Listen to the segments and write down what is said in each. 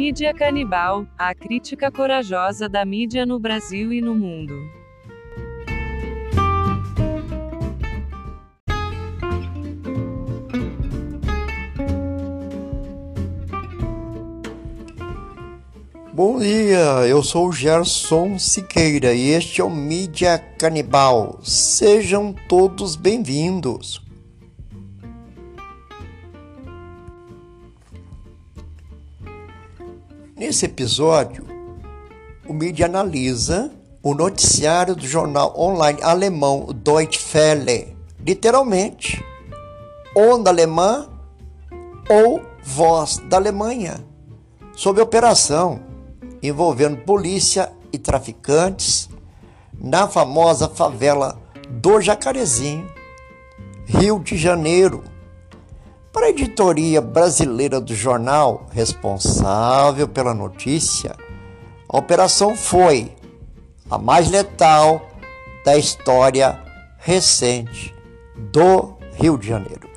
Mídia Canibal, a crítica corajosa da mídia no Brasil e no mundo. Bom dia, eu sou Gerson Siqueira e este é o Mídia Canibal. Sejam todos bem-vindos. Nesse episódio, o mídia analisa o noticiário do jornal online alemão Deutsche Welle, literalmente, onda alemã ou voz da Alemanha, sobre operação envolvendo polícia e traficantes na famosa favela do Jacarezinho, Rio de Janeiro. Para a editoria brasileira do jornal, responsável pela notícia, a operação foi a mais letal da história recente do Rio de Janeiro.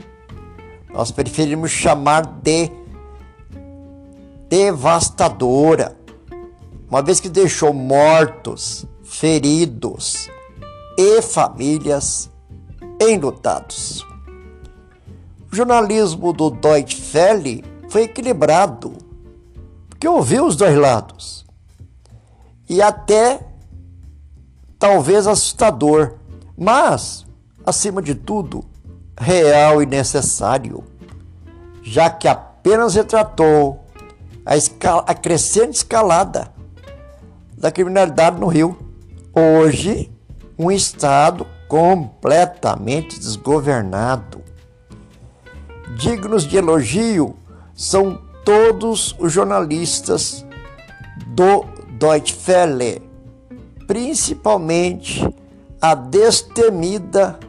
Nós preferimos chamar de devastadora uma vez que deixou mortos, feridos e famílias enlutados. O jornalismo do Deutsche Welle foi equilibrado, porque ouviu os dois lados. E até talvez assustador, mas, acima de tudo, real e necessário, já que apenas retratou a, escala, a crescente escalada da criminalidade no Rio. Hoje, um estado completamente desgovernado. Dignos de elogio são todos os jornalistas do Deutsche Welle, principalmente a destemida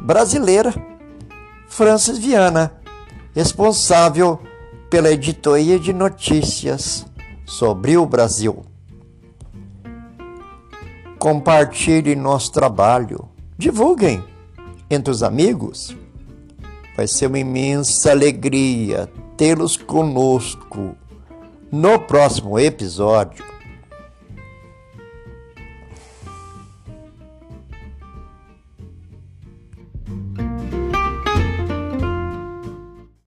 brasileira Francis Viana, responsável pela editoria de notícias sobre o Brasil. Compartilhe nosso trabalho. Divulguem entre os amigos. Vai ser uma imensa alegria tê-los conosco no próximo episódio.